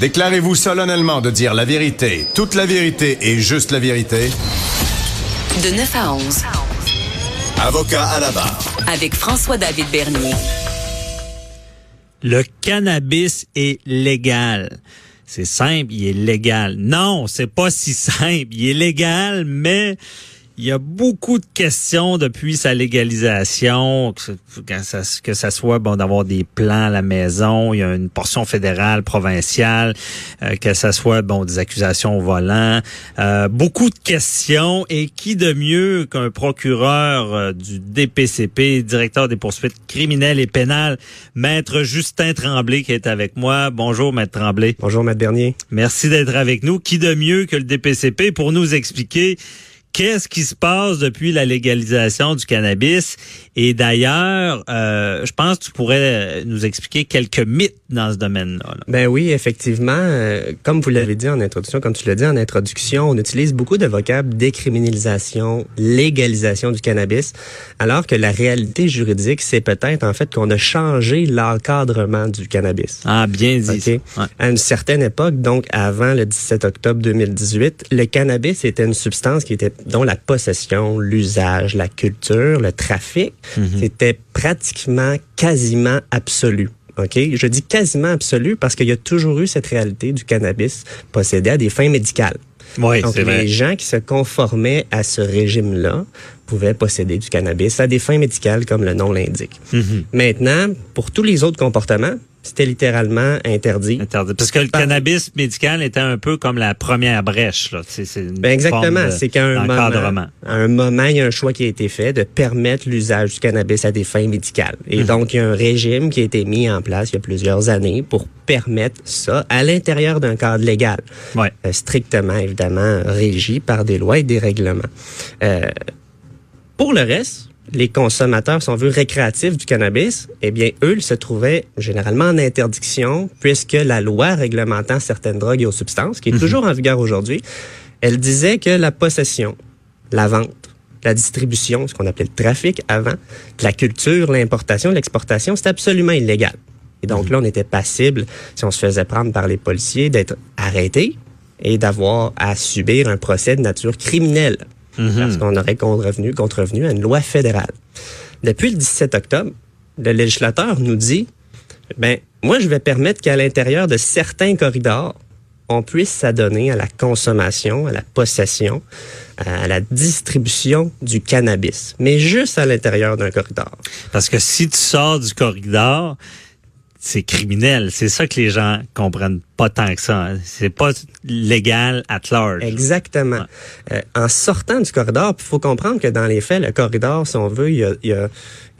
Déclarez-vous solennellement de dire la vérité, toute la vérité et juste la vérité? De 9 à 11. Avocat à la barre. Avec François-David Bernier. Le cannabis est légal. C'est simple, il est légal. Non, c'est pas si simple. Il est légal, mais il y a beaucoup de questions depuis sa légalisation, que, ça, que ça soit bon d'avoir des plans à la maison, il y a une portion fédérale, provinciale, euh, que ça soit bon des accusations au volant, euh, beaucoup de questions et qui de mieux qu'un procureur euh, du DPCP, directeur des poursuites criminelles et pénales, maître Justin Tremblay qui est avec moi. Bonjour maître Tremblay. Bonjour maître Bernier. Merci d'être avec nous. Qui de mieux que le DPCP pour nous expliquer qu'est-ce qui se passe depuis la légalisation du cannabis? Et d'ailleurs, euh, je pense que tu pourrais nous expliquer quelques mythes dans ce domaine-là. Ben oui, effectivement. Euh, comme vous l'avez dit en introduction, comme tu l'as dit en introduction, on utilise beaucoup de vocables décriminalisation, légalisation du cannabis, alors que la réalité juridique, c'est peut-être en fait qu'on a changé l'encadrement du cannabis. Ah, bien dit. À une certaine époque, donc avant le 17 octobre 2018, le cannabis était une substance qui était dont la possession, l'usage, la culture, le trafic, mhm. c'était pratiquement quasiment absolu. OK? Je dis quasiment absolu parce qu'il y a toujours eu cette réalité du cannabis possédé à des fins médicales. Oui, Donc, les gens qui se conformaient à ce régime-là pouvaient posséder du cannabis à des fins médicales, comme le nom l'indique. Mhm. Maintenant, pour tous les autres comportements, c'était littéralement interdit. Interdit. Parce que le cannabis médical était un peu comme la première brèche. Là. C'est, ben exactement. C'est qu'à un moment, à un moment, il y a un choix qui a été fait de permettre l'usage du cannabis à des fins médicales. Et mhm. donc, il y a un régime qui a été mis en place il y a plusieurs années pour permettre ça à l'intérieur d'un cadre légal. Ouais. Euh, strictement, évidemment, régi par des lois et des règlements. Euh, pour le reste, les consommateurs, sont vus récréatifs du cannabis, eh bien, eux, ils se trouvaient généralement en interdiction, puisque la loi réglementant certaines drogues et aux substances, qui est mhm. toujours en vigueur aujourd'hui, elle disait que la possession, la vente, la distribution, ce qu'on appelait le trafic avant, la culture, l'importation, l'exportation, c'est absolument illégal. Et donc mhm. là, on était passible, si on se faisait prendre par les policiers, d'être arrêté et d'avoir à subir un procès de nature criminelle Mhm. parce qu'on aurait contrevenu, contrevenu à une loi fédérale. Depuis le 17 octobre, le législateur nous dit, ben, moi, je vais permettre qu'à l'intérieur de certains corridors, on puisse s'adonner à la consommation, à la possession, à la distribution du cannabis, mais juste à l'intérieur d'un corridor. Parce que si tu sors du corridor, c'est criminel. C'est ça que les gens comprennent pas tant que ça. C'est pas légal at large. Exactement. Euh, en sortant du corridor, il faut comprendre que dans les faits, le corridor, si on veut, il y a, il y a,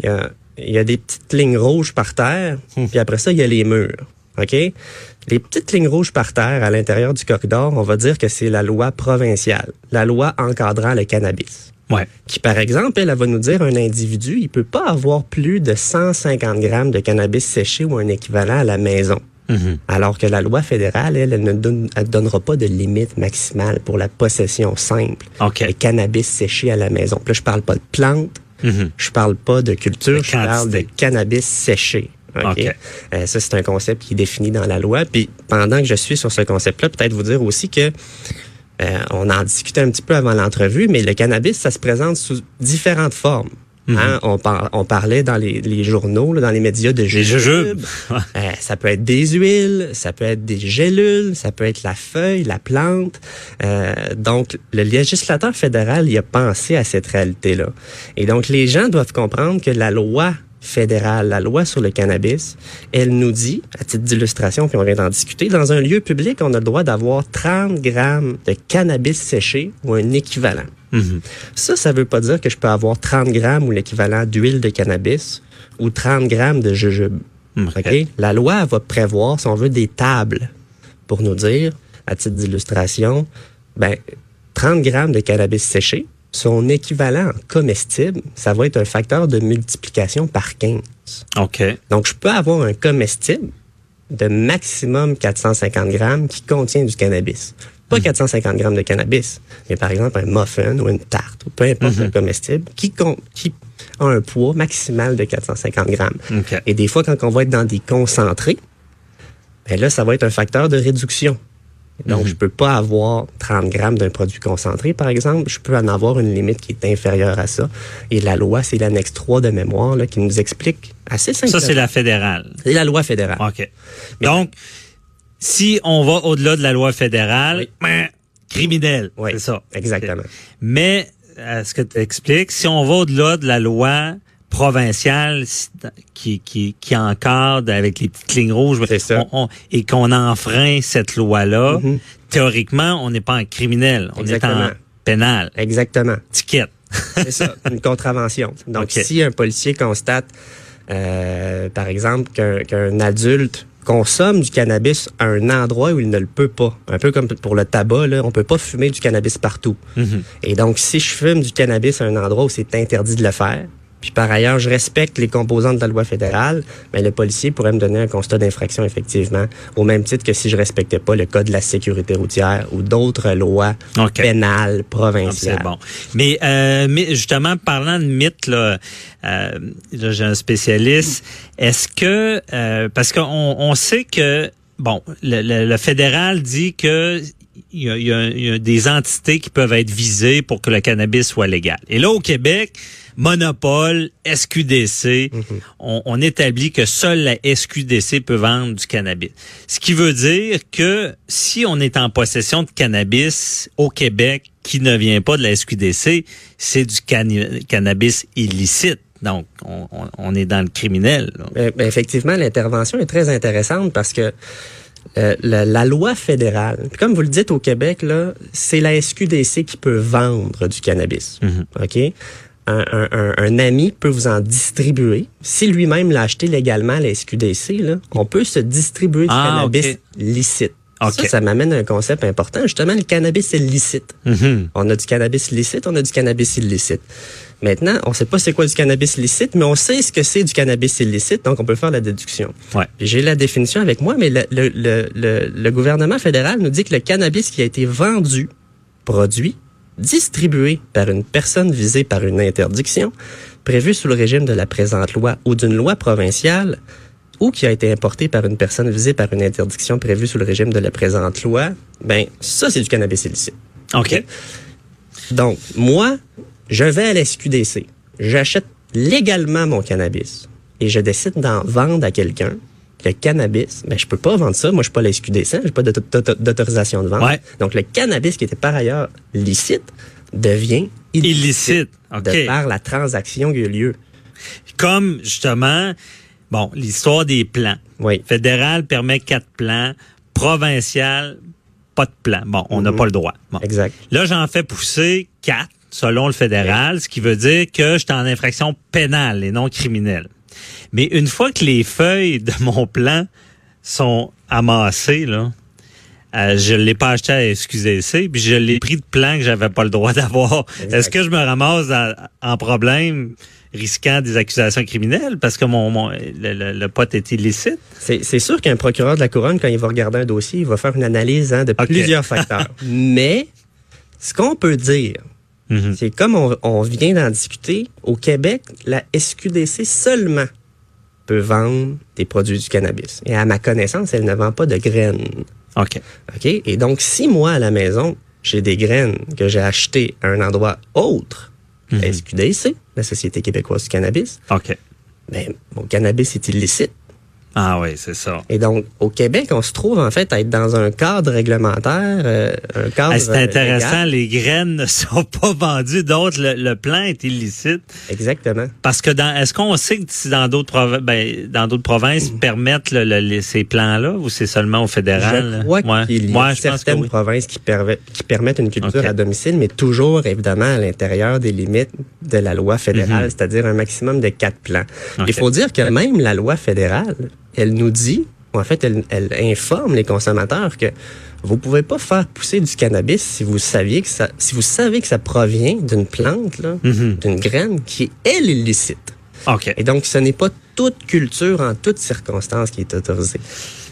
il y a, il y a des petites lignes rouges par terre, hum. puis après ça, il y a les murs. OK? Les petites lignes rouges par terre à l'intérieur du corridor, on va dire que c'est la loi provinciale, la loi encadrant le cannabis. Ouais. Qui, par exemple, elle, va nous dire un individu, il peut pas avoir plus de 150 grammes de cannabis séché ou un équivalent à la maison. Mm-hmm. Alors que la loi fédérale, elle, elle ne donnera pas de limite maximale pour la possession simple. Okay. Le cannabis séché à la maison. Puis là, je parle pas de plantes, mm-hmm. je parle pas de culture, je parle de cannabis séché. Okay. Euh, ça, c'est un concept qui est défini dans la loi. Puis pendant que je suis sur ce concept-là, peut-être vous dire aussi que euh, on en discutait un petit peu avant l'entrevue, mais le cannabis, ça se présente sous différentes formes. Mhm. Hein? On, on, parlait dans les, journaux, dans les médias de jujubes. euh, ça peut être des huiles, ça peut être des gélules, ça peut être la feuille, la plante. Euh, donc, le législateur fédéral y a pensé à cette réalité-là. Et donc, les gens doivent comprendre que la loi fédérale, la loi sur le cannabis, elle nous dit, à titre d'illustration, puis on vient d'en discuter, dans un lieu public, on a le droit d'avoir 30 grammes de cannabis séché ou un équivalent. Mhm. Ça, ça veut pas dire que je peux avoir 30 grammes ou l'équivalent d'huile de cannabis ou 30 grammes de jujube. La loi va prévoir, si on veut, des tables pour nous dire, à titre d'illustration, ben, 30 grammes de cannabis séché, son équivalent comestible, ça va être un facteur de multiplication par 15. OK. Donc, je peux avoir un comestible de maximum 450 grammes qui contient du cannabis. Pas 450 hmm. grammes de cannabis, mais par exemple un muffin ou une tarte, ou peu importe un hmm. comestible, qui, qui a un poids maximal de 450 grammes. OK. Et des fois, quand on va être dans des concentrés, ben là, ça va être un facteur de réduction. Donc, je peux pas avoir 30 grammes d'un produit concentré, par exemple. Je peux en avoir une limite qui est inférieure à ça. Et la loi, c'est l'annexe 3 de mémoire là, qui nous explique assez simplement. Ça, c'est la fédérale. C'est la loi fédérale. OK. Donc, si on va au-delà de la loi fédérale, Oui. ben, criminel. Oui, C'est ça. exactement. Mais, à ce que tu expliques, si on va au-delà de la loi provinciale si- qui, qui, qui encadre avec les petites lignes rouges on- on- et qu'on enfreint cette loi-là, Mhm. théoriquement, on n'est pas en criminel, on Exactement. est en pénal, Exactement. ticket. C'est ça, une contravention. Donc, si un policier constate, euh, par exemple, qu'un adulte consomme du cannabis à un endroit où il ne le peut pas, un peu comme pour le tabac, là, on peut pas fumer du cannabis partout. Mhm. Et donc, si je fume du cannabis à un endroit où c'est interdit de le faire, puis par ailleurs, je respecte les composantes de la loi fédérale, mais le policier pourrait me donner un constat d'infraction, effectivement, au même titre que si je respectais pas le code de la sécurité routière ou d'autres lois pénales Ah, provinciales. C'est bon. Mais, euh, mais justement, parlant de mythe, là, euh, là, j'ai un spécialiste. Est-ce que, euh, parce qu'on on sait que, bon, le, le- le fédéral dit que il y, a, il y a- il y a des entités qui peuvent être visées pour que le cannabis soit légal. Et là, au Québec, monopole, SQDC, on, on établit que seule la SQDC peut vendre du cannabis. Ce qui veut dire que si on est en possession de cannabis au Québec qui ne vient pas de la SQDC, c'est du cannabis illicite. Donc, on, on- on est dans le criminel. là. Ben, ben, effectivement, l'intervention est très intéressante parce que euh, la, la loi fédérale, comme vous le dites au Québec, là, c'est la SQDC qui peut vendre du cannabis. OK? Un, un- un- un ami peut vous en distribuer. Si lui-même l'a acheté légalement à la SQDC, là, on peut se distribuer du Ah, cannabis licite. OK. Ça, ça m'amène à un concept important. Justement, le cannabis est licite. Mhm. On a du cannabis licite, on a du cannabis illicite. Maintenant, on sait pas c'est quoi du cannabis licite, mais on sait ce que c'est du cannabis illicite, donc on peut faire la déduction. Ouais. J'ai la définition avec moi, mais le, le, le, le, le gouvernement fédéral nous dit que le cannabis qui a été vendu, produit, distribué par une personne visée par une interdiction, prévue sous le régime de la présente loi ou d'une loi provinciale, ou qui a été importé par une personne visée par une interdiction prévue sous le régime de la présente loi, ben ça c'est du cannabis illicite. OK. Donc, moi, je vais à la SQDC, j'achète légalement mon cannabis et je décide d'en vendre à quelqu'un. Le cannabis, ben, je peux pas vendre ça. Moi, je suis pas la SQDC, j'ai pas d'auto- d'auto- d'autorisation de vente. Ouais. Donc, le cannabis qui était par ailleurs licite devient illicite, Illicite. OK. de par la transaction qui a eu lieu. Comme, justement, bon, l'histoire des plans. Oui. Fédéral permet quatre plans. Provincial, pas de plan. Bon, on n'a Mhm. pas le droit. Bon. Exact. Là, j'en fais pousser quatre selon le fédéral, ce qui veut dire que je suis en infraction pénale et non criminelle. Mais une fois que les feuilles de mon plan sont amassées, là, euh, je l'ai pas acheté à SQDC, puis je l'ai pris de plan que j'avais pas le droit d'avoir. Est-ce que je me ramasse en problème? Risquant des accusations criminelles parce que mon, mon le, le- le pot est illicite? C'est sûr qu'un procureur de la couronne, quand il va regarder un dossier, il va faire une analyse hein, de plusieurs facteurs. Mais ce qu'on peut dire, Mhm. c'est comme on, on vient d'en discuter, au Québec, la SQDC seulement peut vendre des produits du cannabis. Et à ma connaissance, elle ne vend pas de graines. OK. OK? Et donc, si moi, à la maison, j'ai des graines que j'ai achetées à un endroit autre. La SQDC, la Société québécoise du cannabis, OK. ben, mon cannabis est illicite. Ah oui, c'est ça. Et donc, au Québec, on se trouve en fait à être dans un cadre réglementaire, euh, un cadre. Ah, c'est intéressant, légal. les graines ne sont pas vendues, d'autres, le, le plan est illicite. Exactement. Parce que dans, est-ce qu'on sait que si dans d'autres provinces, ben, dans d'autres provinces permettent le- le- les- ces plans-là ou c'est seulement au fédéral? Je crois Ouais. qu'il y a certaines oui. provinces qui, permettent- qui permettent une culture à domicile, mais toujours évidemment à l'intérieur des limites de la loi fédérale, c'est-à-dire un maximum de quatre plans. Il faut dire que même la loi fédérale, elle nous dit, ou en fait, elle, elle informe les consommateurs que vous pouvez pas faire pousser du cannabis si vous saviez que ça, si vous savez que ça provient d'une plante, là, Mhm. d'une graine qui est elle illicite. OK. Et donc, ce n'est pas toute culture en toutes circonstances qui est autorisée.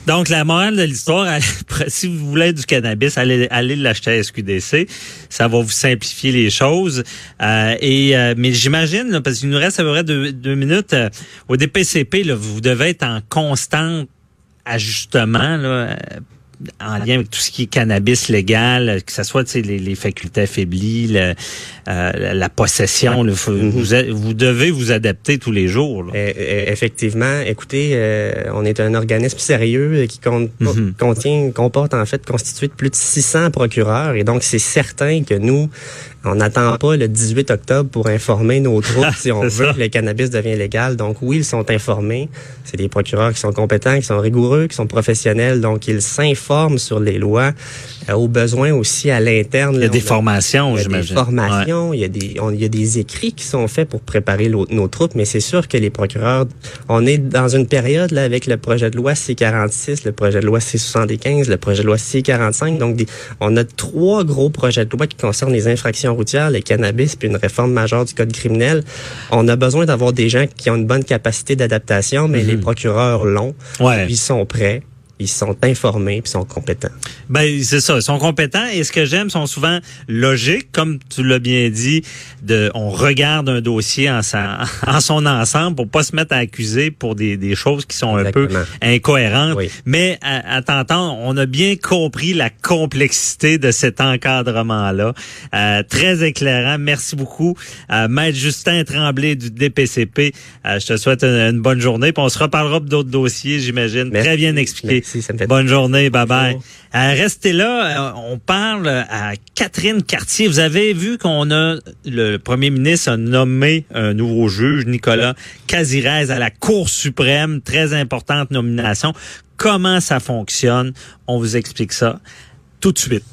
Donc, la morale de l'histoire, si vous voulez du cannabis, allez, allez l'acheter à SQDC. Ça va vous simplifier les choses. Euh, et euh, Mais j'imagine, parce qu'il nous reste à peu près deux, deux minutes, euh, au DPCP, là, vous devez être en constante ajustements là, euh, en lien avec tout ce qui est cannabis légal, que ce soit les, les facultés affaiblies, le, euh, la possession. vous, devez vous adapter tous les jours. là. Euh, euh, effectivement, écoutez, euh, on est un organisme sérieux qui compte- Mhm. contient, comporte en fait constitué de plus de 600 procureurs et donc c'est certain que nous, on n'attend pas le 18 octobre pour informer nos troupes si on veut ça. que le cannabis devient légal. Donc oui, ils sont informés. C'est des procureurs qui sont compétents, qui sont rigoureux, qui sont professionnels, donc ils s'informent sur les lois. Euh, au besoin aussi à l'interne. Il y a des on formations, a des j'imagine. formations, il y a des on- il y a des écrits qui sont faits pour préparer nos troupes, mais c'est sûr que les procureurs, on est dans une période là avec le projet de loi C46, le projet de loi C75, le projet de loi C45, donc des- on a trois gros projets de loi qui concernent les infractions routières, le cannabis, puis une réforme majeure du code criminel. On a besoin d'avoir des gens qui ont une bonne capacité d'adaptation, mais les procureurs l'ont, Mhm. Ouais. ils sont prêts. Ils sont informés puis sont compétents. Ben c'est ça, ils sont compétents et ce que j'aime ils sont souvent logiques comme tu l'as bien dit de on regarde un dossier en sa, en son ensemble pour pas se mettre à accuser pour des, des choses qui sont un peu incohérentes Oui. mais à, à t'entendre, on a bien compris la complexité de cet encadrement là. très éclairant, merci beaucoup euh, maître Justin Tremblay du DPCP. Euh, je te souhaite une, une bonne journée puis on se reparlera d'autres dossiers, j'imagine. Très bien expliqué. Merci, ça me fait Bonne journée, bye bye. Euh, restez là, euh, on parle à Catherine Cartier. Vous avez vu qu'on a le premier ministre a nommé un nouveau juge, Nicolas Casirez, à la Cour suprême, très importante nomination. Comment ça fonctionne? On vous explique ça tout de suite.